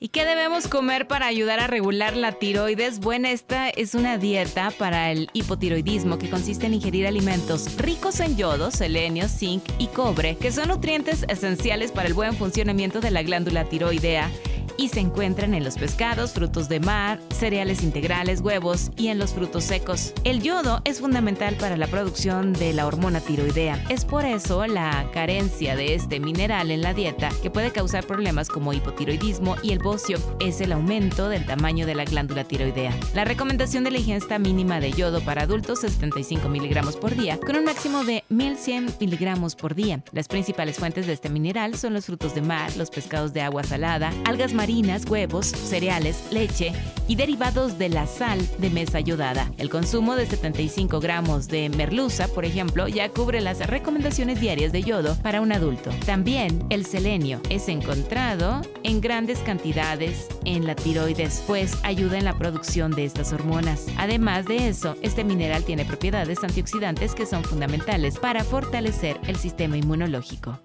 ¿Y qué debemos comer para ayudar a regular la tiroides? Bueno, esta es una dieta para el hipotiroidismo que consiste en ingerir alimentos ricos en yodo, selenio, zinc y cobre, que son nutrientes esenciales para el buen funcionamiento de la glándula tiroidea y se encuentran en los pescados, frutos de mar, cereales integrales, huevos y en los frutos secos. El yodo es fundamental para la producción de la hormona tiroidea. Es por eso la carencia de este mineral en la dieta que puede causar problemas como hipotiroidismo y el bocio es el aumento del tamaño de la glándula tiroidea. La recomendación de la ingesta mínima de yodo para adultos es 75 miligramos por día, con un máximo de 1100 miligramos por día. Las principales fuentes de este mineral son los frutos de mar, los pescados de agua salada, algas marinas, marinas, huevos, cereales, leche y derivados de la sal de mesa yodada. El consumo de 75 gramos de merluza, por ejemplo, ya cubre las recomendaciones diarias de yodo para un adulto. También el selenio es encontrado en grandes cantidades en la tiroides, pues ayuda en la producción de estas hormonas. Además de eso, este mineral tiene propiedades antioxidantes que son fundamentales para fortalecer el sistema inmunológico.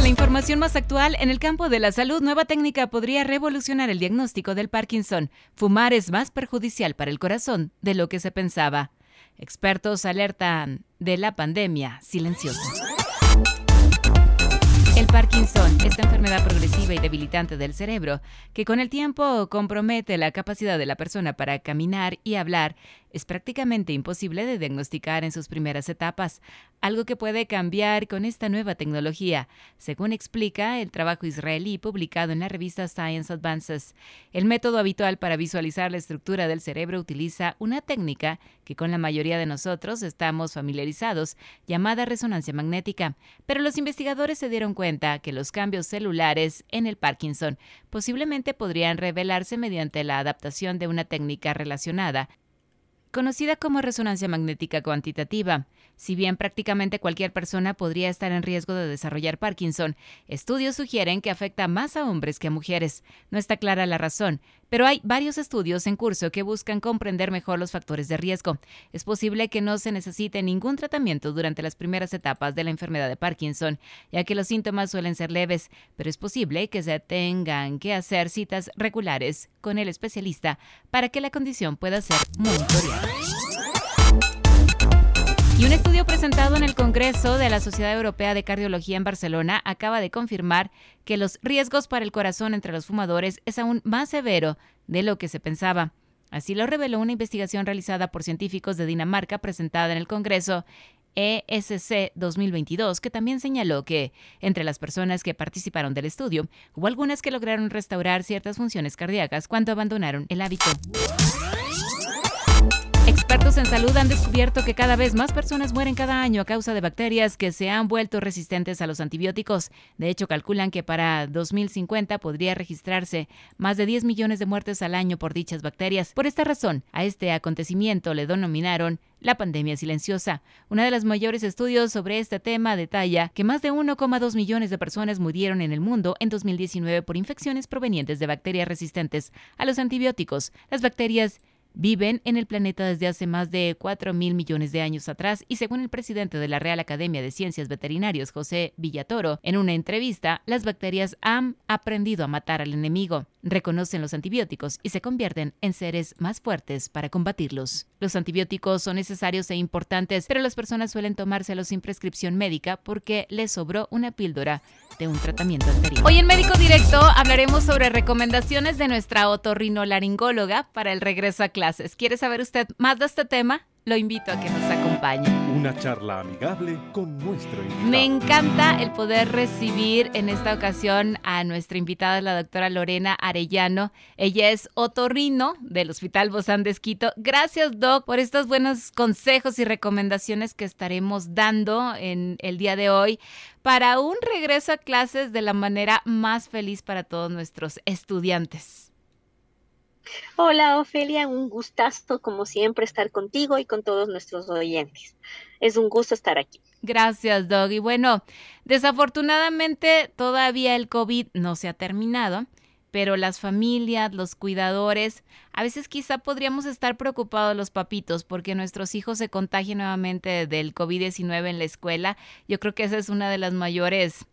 La información más actual en el campo de la salud, nueva técnica podría revolucionar el diagnóstico del Parkinson. Fumar es más perjudicial para el corazón de lo que se pensaba. Expertos alertan de la pandemia silenciosa. El Parkinson, esta enfermedad progresiva y debilitante del cerebro, que con el tiempo compromete la capacidad de la persona para caminar y hablar, es prácticamente imposible de diagnosticar en sus primeras etapas, algo que puede cambiar con esta nueva tecnología, según explica el trabajo israelí publicado en la revista Science Advances. El método habitual para visualizar la estructura del cerebro utiliza una técnica que con la mayoría de nosotros estamos familiarizados, llamada resonancia magnética, pero los investigadores se dieron cuenta que los cambios celulares en el Parkinson posiblemente podrían revelarse mediante la adaptación de una técnica relacionada conocida como resonancia magnética cuantitativa. Si bien prácticamente cualquier persona podría estar en riesgo de desarrollar Parkinson, estudios sugieren que afecta más a hombres que a mujeres. No está clara la razón, pero hay varios estudios en curso que buscan comprender mejor los factores de riesgo. Es posible que no se necesite ningún tratamiento durante las primeras etapas de la enfermedad de Parkinson, ya que los síntomas suelen ser leves, pero es posible que se tengan que hacer citas regulares con el especialista para que la condición pueda ser monitoreada. Y un estudio presentado en el Congreso de la Sociedad Europea de Cardiología en Barcelona acaba de confirmar que los riesgos para el corazón entre los fumadores es aún más severo de lo que se pensaba. Así lo reveló una investigación realizada por científicos de Dinamarca presentada en el Congreso ESC 2022, que también señaló que entre las personas que participaron del estudio hubo algunas que lograron restaurar ciertas funciones cardíacas cuando abandonaron el hábito. En salud han descubierto que cada vez más personas mueren cada año a causa de bacterias que se han vuelto resistentes a los antibióticos. De hecho, calculan que para 2050 podría registrarse más de 10 millones de muertes al año por dichas bacterias. Por esta razón, a este acontecimiento le denominaron la pandemia silenciosa. Uno de los mayores estudios sobre este tema detalla que más de 1,2 millones de personas murieron en el mundo en 2019 por infecciones provenientes de bacterias resistentes a los antibióticos. Las bacterias viven en el planeta desde hace más de 4 mil millones de años atrás y según el presidente de la Real Academia de Ciencias Veterinarias, José Villatoro, en una entrevista, las bacterias han aprendido a matar al enemigo, reconocen los antibióticos y se convierten en seres más fuertes para combatirlos. Los antibióticos son necesarios e importantes, pero las personas suelen tomárselos sin prescripción médica porque les sobró una píldora un tratamiento anterior. Hoy en Médico Directo hablaremos sobre recomendaciones de nuestra otorrinolaringóloga para el regreso a clases. ¿Quiere saber usted más de este tema? Lo invito a que nos acompañe. Una charla amigable con nuestro invitado. Me encanta el poder recibir en esta ocasión a nuestra invitada, la doctora Lorena Arellano. Ella es otorrino del Hospital Bozán de Esquito. Gracias, Doc, por estos buenos consejos y recomendaciones que estaremos dando en el día de hoy para un regreso a clases de la manera más feliz para todos nuestros estudiantes. Hola Ofelia, un gustazo como siempre estar contigo y con todos nuestros oyentes. Es un gusto estar aquí. Gracias, Doug. Y bueno, desafortunadamente todavía el COVID no se ha terminado, pero las familias, los cuidadores, a veces quizá podríamos estar preocupados los papitos porque nuestros hijos se contagien nuevamente del COVID-19 en la escuela. Yo creo que esa es una de las mayores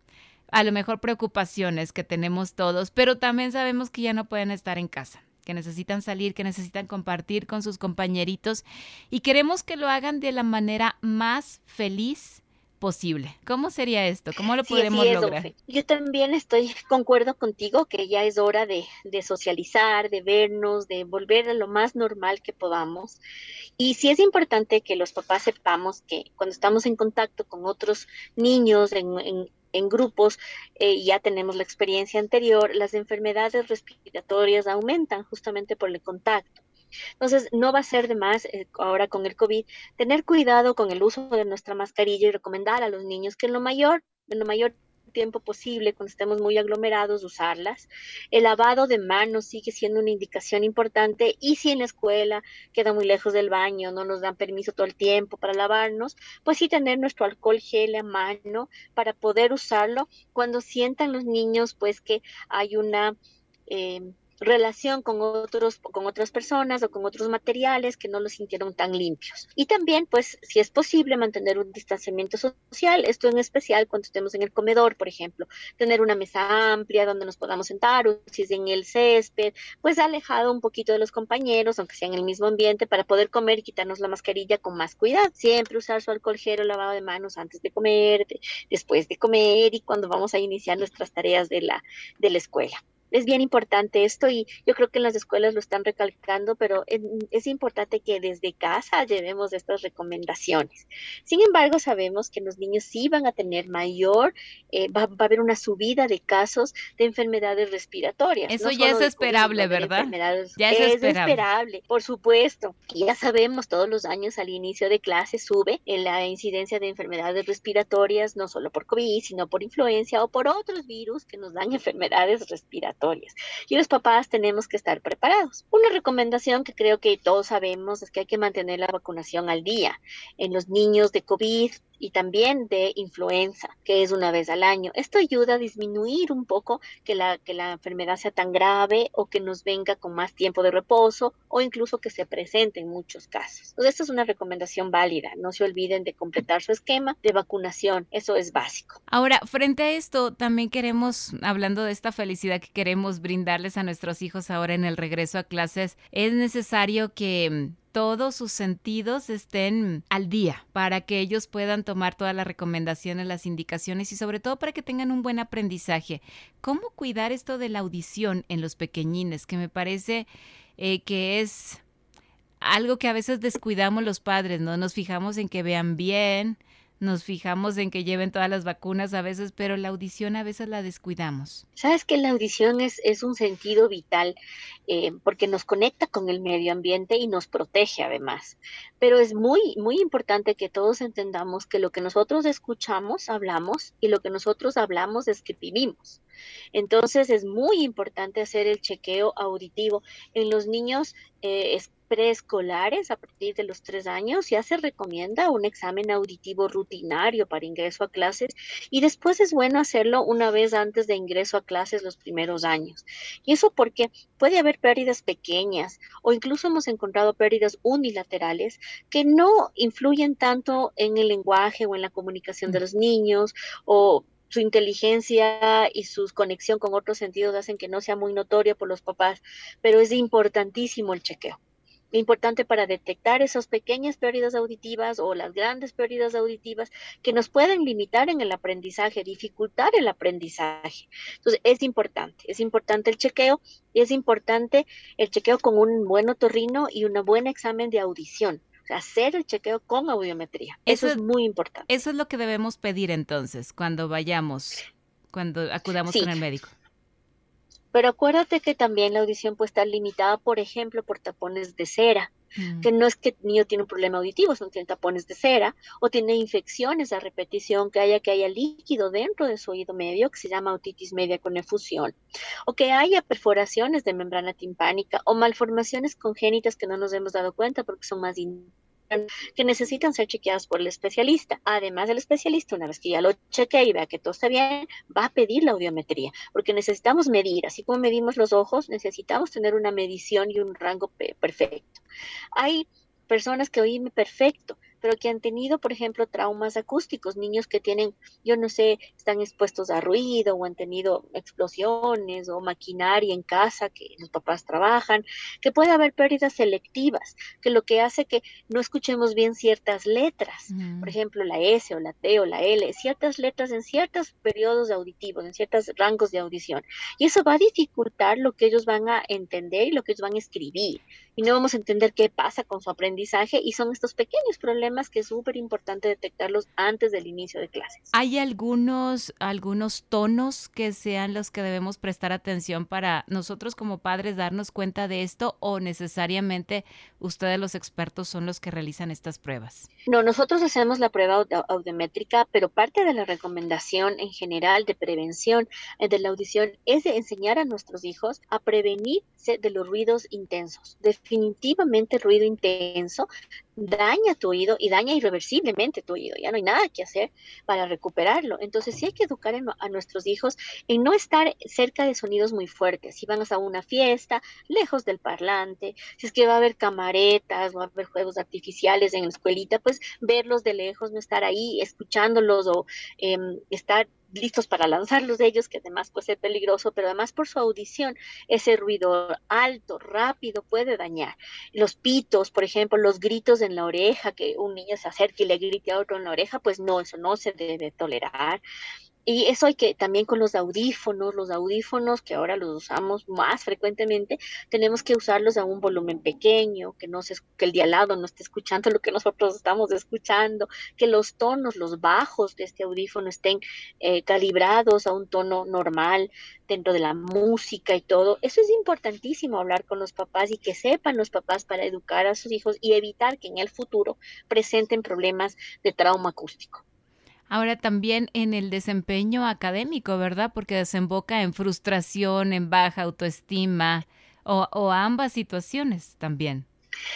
a lo mejor preocupaciones que tenemos todos, pero también sabemos que ya no pueden estar en casa que necesitan salir, que necesitan compartir con sus compañeritos y queremos que lo hagan de la manera más feliz posible. ¿Cómo sería esto? ¿Cómo lo podemos lograr? Yo también estoy, concuerdo contigo que ya es hora de, de, socializar, de vernos, de volver a lo más normal que podamos. Y sí es importante que los papás sepamos que cuando estamos en contacto con otros niños en, en, en grupos, eh, ya tenemos la experiencia anterior, las enfermedades respiratorias aumentan justamente por el contacto. Entonces, no va a ser de más eh, ahora con el COVID tener cuidado con el uso de nuestra mascarilla y recomendar a los niños que en lo mayor, en lo mayor tiempo posible, cuando estemos muy aglomerados, usarlas. El lavado de manos sigue siendo una indicación importante y si en la escuela queda muy lejos del baño, no nos dan permiso todo el tiempo para lavarnos, pues sí tener nuestro alcohol gel a mano para poder usarlo cuando sientan los niños pues que hay una... Eh, relación con otros con otras personas o con otros materiales que no los sintieron tan limpios. Y también, pues, si es posible mantener un distanciamiento social, esto en especial cuando estemos en el comedor, por ejemplo, tener una mesa amplia donde nos podamos sentar, si es en el césped, pues alejado un poquito de los compañeros, aunque sea en el mismo ambiente, para poder comer y quitarnos la mascarilla con más cuidado. Siempre usar su alcohol gel o lavado de manos antes de comer, después de comer y cuando vamos a iniciar nuestras tareas de la, de la escuela es bien importante esto y yo creo que en las escuelas lo están recalcando, pero es, importante que desde casa llevemos estas recomendaciones. Sin embargo, sabemos que los niños sí van a tener mayor, eh, va, a haber una subida de casos de enfermedades respiratorias. Eso ya es esperable, ¿verdad? Ya es, esperable. por supuesto. ya sabemos, todos los años al inicio de clase sube en la incidencia de enfermedades respiratorias, no solo por COVID, sino por influencia o por otros virus que nos dan enfermedades respiratorias y los papás tenemos que estar preparados. Una recomendación que creo que todos sabemos es que hay que mantener la vacunación al día en los niños de COVID y también de influenza, que es una vez al año. Esto ayuda a disminuir un poco que la, que la enfermedad sea tan grave o que nos venga con más tiempo de reposo o incluso que se presente en muchos casos. Entonces, esta es una recomendación válida. No se olviden de completar su esquema de vacunación. Eso es básico. Ahora, frente a esto, también queremos, hablando de esta felicidad que queremos brindarles a nuestros hijos ahora en el regreso a clases, es necesario que todos sus sentidos estén al día para que ellos puedan tomar todas las recomendaciones, las indicaciones y sobre todo para que tengan un buen aprendizaje. ¿Cómo cuidar esto de la audición en los pequeñines? Que me parece eh, que es algo que a veces descuidamos los padres, ¿no? Nos fijamos en que vean bien, nos fijamos en que lleven todas las vacunas a veces, pero la audición a veces la descuidamos. Sabes que la audición es, es un sentido vital eh, porque nos conecta con el medio ambiente y nos protege además. Pero es muy, muy importante que todos entendamos que lo que nosotros escuchamos, hablamos y lo que nosotros hablamos, escribimos. Entonces es muy importante hacer el chequeo auditivo. En los niños eh, preescolares a partir de los tres años ya se recomienda un examen auditivo rutinario para ingreso a clases y después es bueno hacerlo una vez antes de ingreso a clases los primeros años. Y eso porque puede haber pérdidas pequeñas o incluso hemos encontrado pérdidas unilaterales que no influyen tanto en el lenguaje o en la comunicación de los niños o su inteligencia y su conexión con otros sentidos hacen que no sea muy notoria por los papás, pero es importantísimo el chequeo importante para detectar esas pequeñas pérdidas auditivas o las grandes pérdidas auditivas que nos pueden limitar en el aprendizaje, dificultar el aprendizaje. Entonces, es importante, es importante el chequeo y es importante el chequeo con un buen otorrino y un buen examen de audición. Hacer el chequeo con audiometría. Eso, es muy importante. Eso es lo que debemos pedir entonces cuando vayamos, cuando acudamos con el médico. Pero acuérdate que también la audición puede estar limitada, por ejemplo, por tapones de cera. mm. que no es que el niño tiene un problema auditivo, son tiene tapones de cera o tiene infecciones a repetición, que haya que haya líquido dentro de su oído medio, que se llama otitis media con efusión, o que haya perforaciones de membrana timpánica o malformaciones congénitas que no nos hemos dado cuenta porque son más que necesitan ser chequeados por el especialista. Además, el especialista, una vez que ya lo chequea y vea que todo está bien, va a pedir la audiometría, porque necesitamos medir, así como medimos los ojos, necesitamos tener una medición y un rango perfecto. Hay personas que oyen perfecto, pero que han tenido, por ejemplo, traumas acústicos, niños que tienen, yo no sé, están expuestos a ruido o han tenido explosiones o maquinaria en casa que los papás trabajan, que puede haber pérdidas selectivas, que lo que hace que no escuchemos bien ciertas letras, por ejemplo, la S o la T o la L, ciertas letras en ciertos periodos auditivos, en ciertos rangos de audición. Y eso va a dificultar lo que ellos van a entender y lo que ellos van a escribir. Y no vamos a entender qué pasa con su aprendizaje y son estos pequeños problemas que es súper importante detectarlos antes del inicio de clases. ¿Hay algunos, algunos tonos que sean los que debemos prestar atención para nosotros como padres darnos cuenta de esto o necesariamente ustedes los expertos son los que realizan estas pruebas? No, nosotros hacemos la prueba audiométrica, pero parte de la recomendación en general de prevención eh, de la audición es de enseñar a nuestros hijos a prevenirse de los ruidos intensos. Definitivamente ruido intenso daña tu oído y daña irreversiblemente tu oído. Ya no hay nada que hacer para recuperarlo. Entonces sí hay que educar a nuestros hijos en no estar cerca de sonidos muy fuertes. Si van a una fiesta, lejos del parlante, si es que va a haber camaretas, va a haber juegos artificiales en la escuelita, pues verlos de lejos, no estar ahí escuchándolos o em, estar listos para lanzarlos de ellos, que además puede ser peligroso, pero además por su audición, ese ruido alto, rápido puede dañar. Los pitos, por ejemplo, los gritos en la oreja, que un niño se acerque y le grite a otro en la oreja, pues no, eso no se debe tolerar. Y eso hay que también con los audífonos, los audífonos que ahora los usamos más frecuentemente, tenemos que usarlos a un volumen pequeño, que no se, que el de al lado no esté escuchando lo que nosotros estamos escuchando, que los tonos, los bajos de este audífono estén eh, calibrados a un tono normal dentro de la música y todo. Eso es importantísimo hablar con los papás y que sepan los papás para educar a sus hijos y evitar que en el futuro presenten problemas de trauma acústico. Ahora también en el desempeño académico, ¿verdad? Porque desemboca en frustración, en baja autoestima o, ambas situaciones también.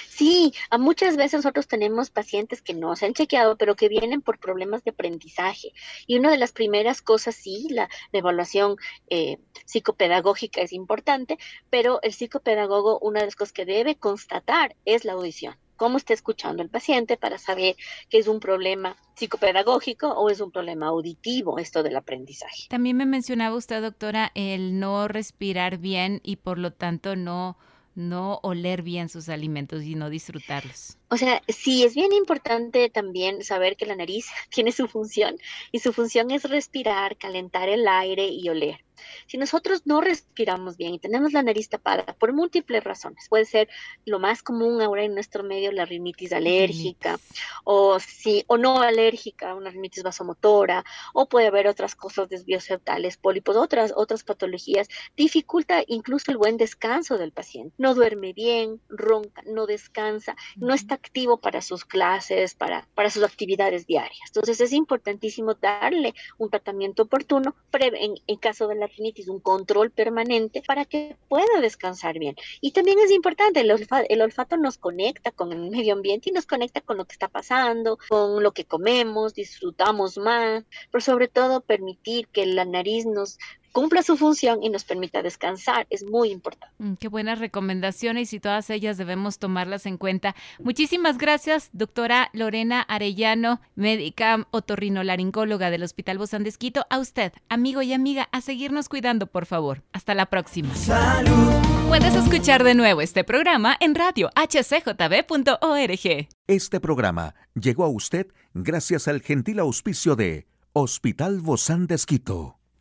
Sí, a muchas veces nosotros tenemos pacientes que no se han chequeado, pero que vienen por problemas de aprendizaje. Y una de las primeras cosas, sí, la, evaluación eh, psicopedagógica es importante, pero el psicopedagogo, una de las cosas que debe constatar es la audición cómo está escuchando el paciente para saber que es un problema psicopedagógico o es un problema auditivo esto del aprendizaje. También me mencionaba usted, doctora, el no respirar bien y por lo tanto no no oler bien sus alimentos y no disfrutarlos. O sea, sí, es bien importante también saber que la nariz tiene su función y su función es respirar, calentar el aire y oler. Si nosotros no respiramos bien y tenemos la nariz tapada por múltiples razones, puede ser lo más común ahora en nuestro medio la rinitis alérgica o sí o no alérgica, una rinitis vasomotora o puede haber otras cosas desvíos septales, pólipos, otras otras patologías, dificulta incluso el buen descanso del paciente. No duerme bien, ronca, no descansa, no está activo para sus clases, para, para sus actividades diarias. Entonces es importantísimo darle un tratamiento oportuno en, en caso de la rinitis, un control permanente para que pueda descansar bien. Y también es importante, el, el olfato nos conecta con el medio ambiente y nos conecta con lo que está pasando, con lo que comemos, disfrutamos más, pero sobre todo permitir que la nariz nos cumpla su función y nos permita descansar. Es muy importante. Mm, qué buenas recomendaciones y todas ellas debemos tomarlas en cuenta. Muchísimas gracias, doctora Lorena Arellano, médica otorrinolaringóloga del Hospital Bozán de Esquito. A usted, amigo y amiga, a seguirnos cuidando, por favor. Hasta la próxima. Salud. Puedes escuchar de nuevo este programa en radio hcjb.org. Este programa llegó a usted gracias al gentil auspicio de Hospital Bozán de Esquito